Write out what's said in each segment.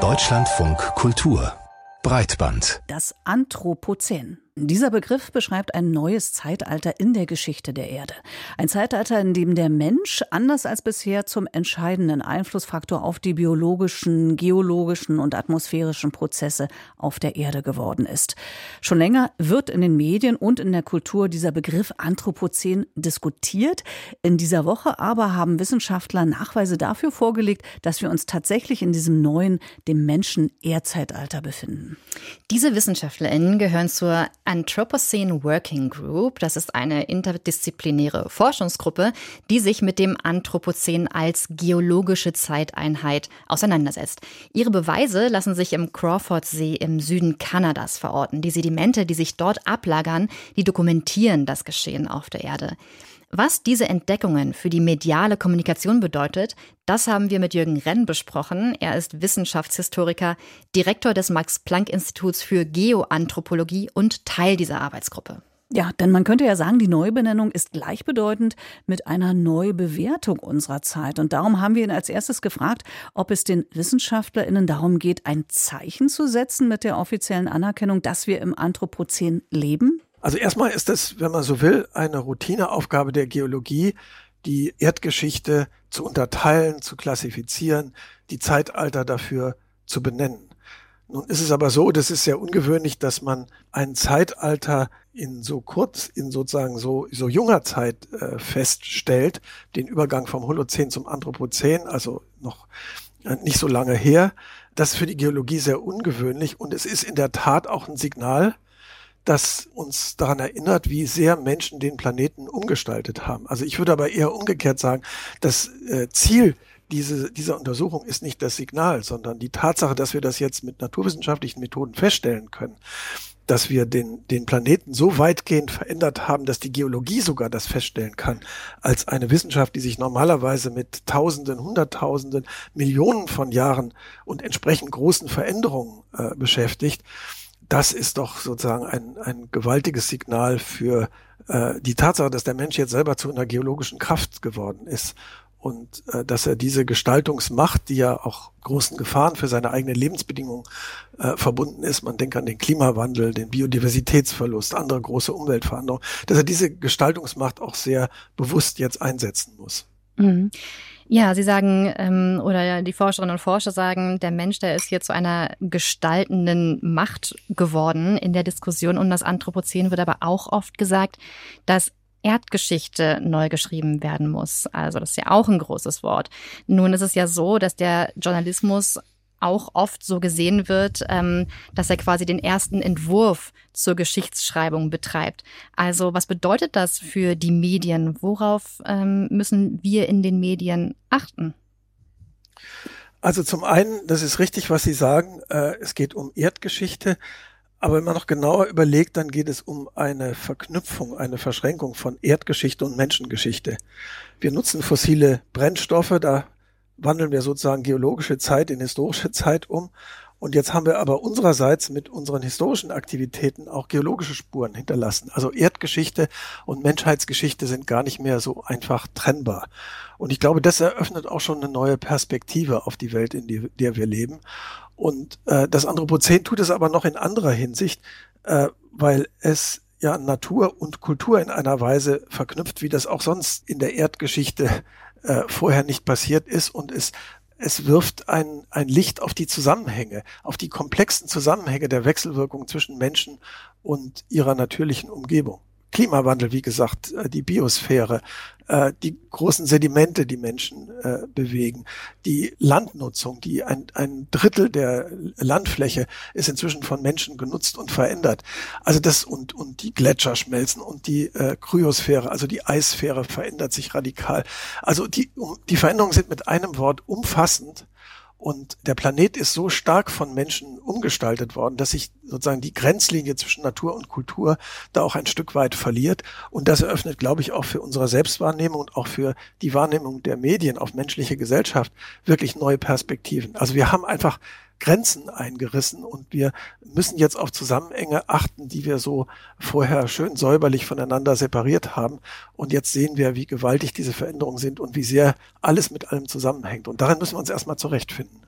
Deutschlandfunk Kultur Breitband. Das Anthropozän. Dieser Begriff beschreibt ein neues Zeitalter in der Geschichte der Erde. Ein Zeitalter, in dem der Mensch anders als bisher zum entscheidenden Einflussfaktor auf die biologischen, geologischen und atmosphärischen Prozesse auf der Erde geworden ist. Schon länger wird in den Medien und in der Kultur dieser Begriff Anthropozän diskutiert. In dieser Woche aber haben Wissenschaftler Nachweise dafür vorgelegt, dass wir uns tatsächlich in diesem neuen, dem Menschen-Erdzeitalter befinden. Diese WissenschaftlerInnen gehören zur Anthropocene Working Group. Das ist eine interdisziplinäre Forschungsgruppe, die sich mit dem Anthropozän als geologische Zeiteinheit auseinandersetzt. Ihre Beweise lassen sich im Crawfordsee im Süden Kanadas verorten. Die Sedimente, die sich dort ablagern, die dokumentieren das Geschehen auf der Erde. Was diese Entdeckungen für die mediale Kommunikation bedeutet, das haben wir mit Jürgen Renn besprochen. Er ist Wissenschaftshistoriker, Direktor des Max-Planck-Instituts für Geoanthropologie und Teil dieser Arbeitsgruppe. Ja, denn man könnte ja sagen, die Neubenennung ist gleichbedeutend mit einer Neubewertung unserer Zeit. Und darum haben wir ihn als erstes gefragt, ob es den WissenschaftlerInnen darum geht, ein Zeichen zu setzen mit der offiziellen Anerkennung, dass wir im Anthropozän leben. Also erstmal ist das, wenn man so will, eine Routineaufgabe der Geologie, die Erdgeschichte zu unterteilen, zu klassifizieren, die Zeitalter dafür zu benennen. Nun ist es aber so, das ist sehr ungewöhnlich, dass man ein Zeitalter in so kurz, in sozusagen so, so junger Zeit äh, feststellt, den Übergang vom Holozän zum Anthropozän, also noch äh, nicht so lange her. Das ist für die Geologie sehr ungewöhnlich und es ist in der Tat auch ein Signal, das uns daran erinnert, wie sehr Menschen den Planeten umgestaltet haben. Also ich würde aber eher umgekehrt sagen, das äh, Ziel diese, dieser Untersuchung ist nicht das Signal, sondern die Tatsache, dass wir das jetzt mit naturwissenschaftlichen Methoden feststellen können, dass wir den, den Planeten so weitgehend verändert haben, dass die Geologie sogar das feststellen kann, als eine Wissenschaft, die sich normalerweise mit Tausenden, Hunderttausenden, Millionen von Jahren und entsprechend großen Veränderungen äh, beschäftigt das ist doch sozusagen ein, ein gewaltiges Signal für äh, die Tatsache, dass der Mensch jetzt selber zu einer geologischen Kraft geworden ist und äh, dass er diese Gestaltungsmacht, die ja auch großen Gefahren für seine eigenen Lebensbedingungen äh, verbunden ist, man denkt an den Klimawandel, den Biodiversitätsverlust, andere große Umweltveränderungen, dass er diese Gestaltungsmacht auch sehr bewusst jetzt einsetzen muss. Mhm. Ja, Sie sagen, ähm, oder die Forscherinnen und Forscher sagen, der Mensch, der ist hier zu einer gestaltenden Macht geworden in der Diskussion um das Anthropozän, wird aber auch oft gesagt, dass Erdgeschichte neu geschrieben werden muss. Also das ist ja auch ein großes Wort. Nun ist es ja so, dass der Journalismus auch oft so gesehen wird, ähm, dass er quasi den ersten Entwurf zur Geschichtsschreibung betreibt. Also was bedeutet das für die Medien? Worauf ähm, müssen wir in den Medien achten? Also zum einen, das ist richtig, was Sie sagen, äh, es geht um Erdgeschichte, aber wenn man noch genauer überlegt, dann geht es um eine Verknüpfung, eine Verschränkung von Erdgeschichte und Menschengeschichte. Wir nutzen fossile Brennstoffe, da wandeln wir sozusagen geologische Zeit in historische Zeit um. Und jetzt haben wir aber unsererseits mit unseren historischen Aktivitäten auch geologische Spuren hinterlassen. Also Erdgeschichte und Menschheitsgeschichte sind gar nicht mehr so einfach trennbar. Und ich glaube, das eröffnet auch schon eine neue Perspektive auf die Welt, in die, der wir leben. Und äh, das Anthropozän tut es aber noch in anderer Hinsicht, äh, weil es ja Natur und Kultur in einer Weise verknüpft, wie das auch sonst in der Erdgeschichte äh, vorher nicht passiert ist und es es wirft ein, ein Licht auf die Zusammenhänge, auf die komplexen Zusammenhänge der Wechselwirkung zwischen Menschen und ihrer natürlichen Umgebung. Klimawandel, wie gesagt, äh, die Biosphäre, äh, die großen Sedimente, die Menschen äh, bewegen, die Landnutzung, die ein, ein Drittel der Landfläche ist inzwischen von Menschen genutzt und verändert. Also das und, und die Gletscher schmelzen und die Kryosphäre, also die Eissphäre verändert sich radikal. Also die, die Veränderungen sind mit einem Wort umfassend und der Planet ist so stark von Menschen umgestaltet worden, dass sich sozusagen die Grenzlinie zwischen Natur und Kultur da auch ein Stück weit verliert. Und das eröffnet, glaube ich, auch für unsere Selbstwahrnehmung und auch für die Wahrnehmung der Medien auf menschliche Gesellschaft wirklich neue Perspektiven. Also wir haben einfach Grenzen eingerissen und wir müssen jetzt auf Zusammenhänge achten, die wir so vorher schön säuberlich voneinander separiert haben. Und jetzt sehen wir, wie gewaltig diese Veränderungen sind und wie sehr alles mit allem zusammenhängt. Und darin müssen wir uns erstmal zurechtfinden.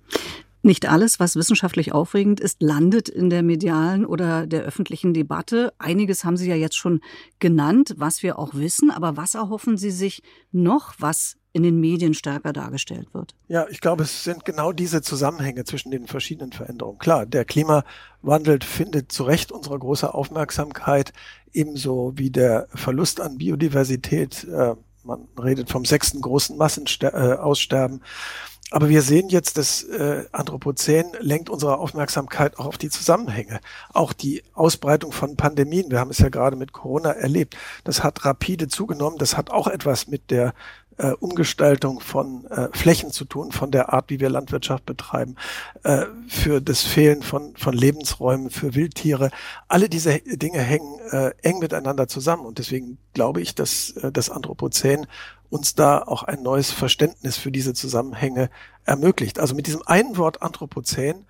Nicht alles, was wissenschaftlich aufregend ist, landet in der medialen oder der öffentlichen Debatte. Einiges haben Sie ja jetzt schon genannt, was wir auch wissen. Aber was erhoffen Sie sich noch, was in den Medien stärker dargestellt wird? Ja, ich glaube, es sind genau diese Zusammenhänge zwischen den verschiedenen Veränderungen. Klar, der Klimawandel findet zu Recht unsere große Aufmerksamkeit, ebenso wie der Verlust an Biodiversität. Äh, man redet vom sechsten großen Massenaussterben. Aber wir sehen jetzt, dass äh, Anthropozän lenkt unsere Aufmerksamkeit auch auf die Zusammenhänge. Auch die Ausbreitung von Pandemien, wir haben es ja gerade mit Corona erlebt, das hat rapide zugenommen. Das hat auch etwas mit der äh, Umgestaltung von äh, Flächen zu tun, von der Art, wie wir Landwirtschaft betreiben, äh, für das Fehlen von, von Lebensräumen, für Wildtiere. Alle diese Dinge hängen äh, eng miteinander zusammen. Und deswegen glaube ich, dass äh, das Anthropozän uns da auch ein neues Verständnis für diese Zusammenhänge ermöglicht. Also mit diesem einen Wort Anthropozän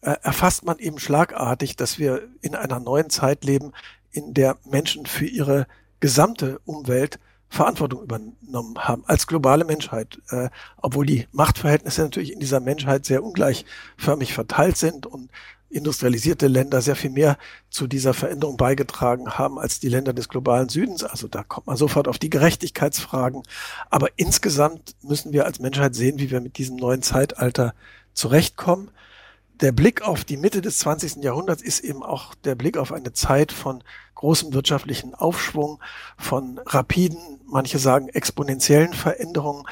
äh, erfasst man eben schlagartig, dass wir in einer neuen Zeit leben, in der Menschen für ihre gesamte Umwelt Verantwortung übernommen haben als globale Menschheit, äh, obwohl die Machtverhältnisse natürlich in dieser Menschheit sehr ungleichförmig verteilt sind und industrialisierte Länder sehr viel mehr zu dieser Veränderung beigetragen haben als die Länder des globalen Südens. Also da kommt man sofort auf die Gerechtigkeitsfragen. Aber insgesamt müssen wir als Menschheit sehen, wie wir mit diesem neuen Zeitalter zurechtkommen. Der Blick auf die Mitte des 20. Jahrhunderts ist eben auch der Blick auf eine Zeit von großem wirtschaftlichen Aufschwung, von rapiden, manche sagen exponentiellen Veränderungen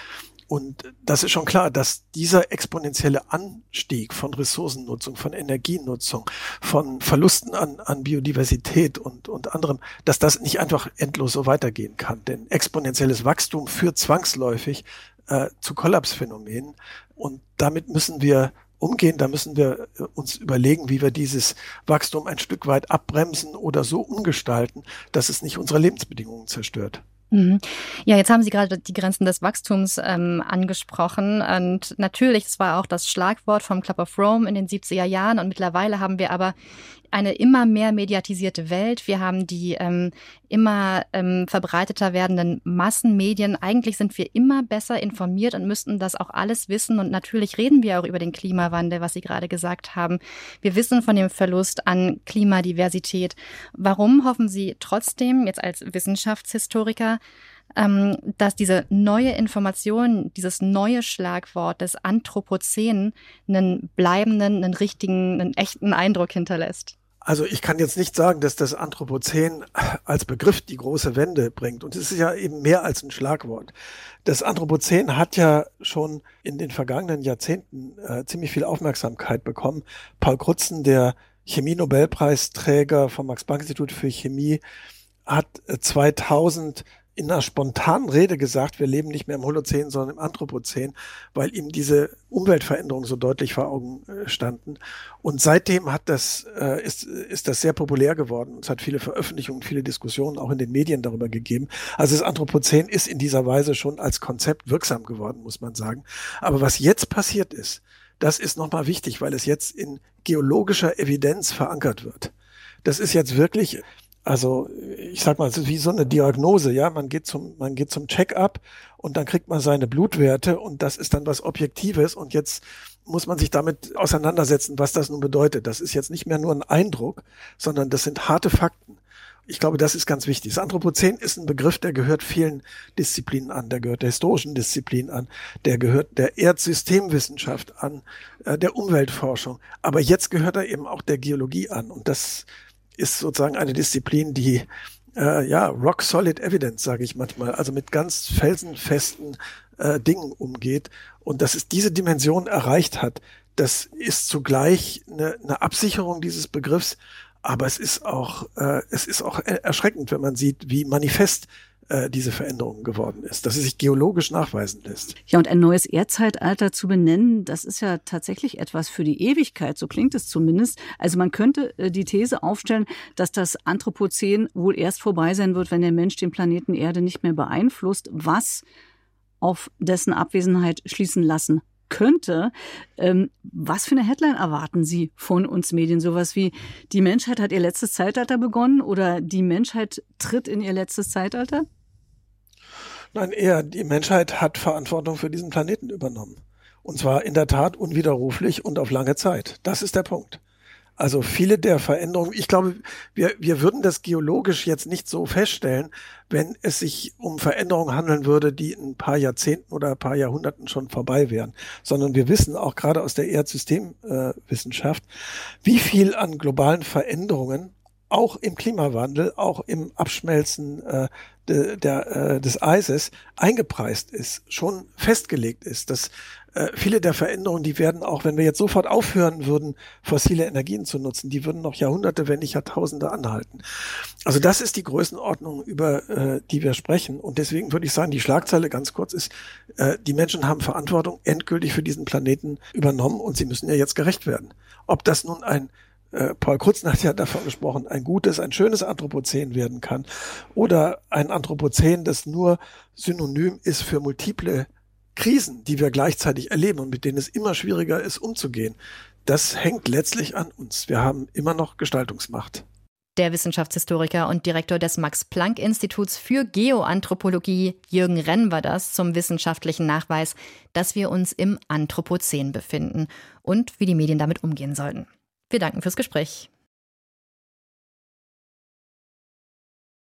und das ist schon klar, dass dieser exponentielle Anstieg von Ressourcennutzung, von Energienutzung, von Verlusten an, an Biodiversität und, und anderem, dass das nicht einfach endlos so weitergehen kann. Denn exponentielles Wachstum führt zwangsläufig äh, zu Kollapsphänomenen. Und damit müssen wir umgehen. Da müssen wir äh, uns überlegen, wie wir dieses Wachstum ein Stück weit abbremsen oder so umgestalten, dass es nicht unsere Lebensbedingungen zerstört. Mhm. Ja, jetzt haben Sie gerade die Grenzen des Wachstums ähm, angesprochen. Und natürlich, es war auch das Schlagwort vom Club of Rome in den 70er Jahren. Und mittlerweile haben wir aber eine immer mehr mediatisierte Welt. Wir haben die ähm, immer ähm, verbreiteter werdenden Massenmedien. Eigentlich sind wir immer besser informiert und müssten das auch alles wissen. Und natürlich reden wir auch über den Klimawandel, was Sie gerade gesagt haben. Wir wissen von dem Verlust an Klimadiversität. Warum hoffen Sie trotzdem, jetzt als Wissenschaftshistoriker, ähm, dass diese neue Information, dieses neue Schlagwort des Anthropozän einen bleibenden, einen richtigen, einen echten Eindruck hinterlässt? Also ich kann jetzt nicht sagen, dass das Anthropozän als Begriff die große Wende bringt. Und es ist ja eben mehr als ein Schlagwort. Das Anthropozän hat ja schon in den vergangenen Jahrzehnten äh, ziemlich viel Aufmerksamkeit bekommen. Paul Krutzen, der Chemie-Nobelpreisträger vom Max-Planck-Institut für Chemie, hat 2000 äh, in einer spontanen Rede gesagt, wir leben nicht mehr im Holozän, sondern im Anthropozän, weil ihm diese Umweltveränderungen so deutlich vor Augen äh, standen. Und seitdem hat das, äh, ist, ist das sehr populär geworden. Es hat viele Veröffentlichungen, viele Diskussionen auch in den Medien darüber gegeben. Also das Anthropozän ist in dieser Weise schon als Konzept wirksam geworden, muss man sagen. Aber was jetzt passiert ist, das ist nochmal wichtig, weil es jetzt in geologischer Evidenz verankert wird. Das ist jetzt wirklich also ich sag mal, es ist wie so eine Diagnose, ja. Man geht zum, man geht zum Check-up und dann kriegt man seine Blutwerte und das ist dann was Objektives und jetzt muss man sich damit auseinandersetzen, was das nun bedeutet. Das ist jetzt nicht mehr nur ein Eindruck, sondern das sind harte Fakten. Ich glaube, das ist ganz wichtig. Das Anthropozän ist ein Begriff, der gehört vielen Disziplinen an. Der gehört der historischen Disziplin an. Der gehört der Erdsystemwissenschaft an, äh, der Umweltforschung. Aber jetzt gehört er eben auch der Geologie an. Und das ist sozusagen eine Disziplin, die äh, ja rock solid evidence, sage ich manchmal, also mit ganz felsenfesten äh, Dingen umgeht. Und dass es diese Dimension erreicht hat, das ist zugleich eine, eine Absicherung dieses Begriffs, aber es ist auch äh, es ist auch erschreckend, wenn man sieht, wie manifest äh, diese Veränderung geworden ist, dass es sich geologisch nachweisen lässt. Ja, und ein neues Erdzeitalter zu benennen, das ist ja tatsächlich etwas für die Ewigkeit, so klingt es zumindest. Also man könnte äh, die These aufstellen, dass das Anthropozän wohl erst vorbei sein wird, wenn der Mensch den Planeten Erde nicht mehr beeinflusst, was auf dessen Abwesenheit schließen lassen könnte. Ähm, was für eine Headline erwarten Sie von uns Medien? Sowas wie, die Menschheit hat ihr letztes Zeitalter begonnen oder die Menschheit tritt in ihr letztes Zeitalter? Nein, eher, die Menschheit hat Verantwortung für diesen Planeten übernommen. Und zwar in der Tat unwiderruflich und auf lange Zeit. Das ist der Punkt. Also viele der Veränderungen, ich glaube, wir, wir würden das geologisch jetzt nicht so feststellen, wenn es sich um Veränderungen handeln würde, die in ein paar Jahrzehnten oder ein paar Jahrhunderten schon vorbei wären, sondern wir wissen auch gerade aus der Erdsystemwissenschaft, wie viel an globalen Veränderungen auch im Klimawandel, auch im Abschmelzen äh, de, der, äh, des Eises eingepreist ist, schon festgelegt ist, dass äh, viele der Veränderungen, die werden auch, wenn wir jetzt sofort aufhören würden, fossile Energien zu nutzen, die würden noch Jahrhunderte, wenn nicht Jahrtausende anhalten. Also das ist die Größenordnung, über äh, die wir sprechen. Und deswegen würde ich sagen, die Schlagzeile ganz kurz ist, äh, die Menschen haben Verantwortung endgültig für diesen Planeten übernommen und sie müssen ja jetzt gerecht werden. Ob das nun ein äh, Paul Krutzen hat davon gesprochen, ein gutes, ein schönes Anthropozän werden kann oder ein Anthropozän, das nur synonym ist für multiple Krisen, die wir gleichzeitig erleben und mit denen es immer schwieriger ist, umzugehen. Das hängt letztlich an uns. Wir haben immer noch Gestaltungsmacht. Der Wissenschaftshistoriker und Direktor des Max-Planck-Instituts für Geoanthropologie, Jürgen Renn, war das zum wissenschaftlichen Nachweis, dass wir uns im Anthropozän befinden und wie die Medien damit umgehen sollten. Wir danken fürs Gespräch.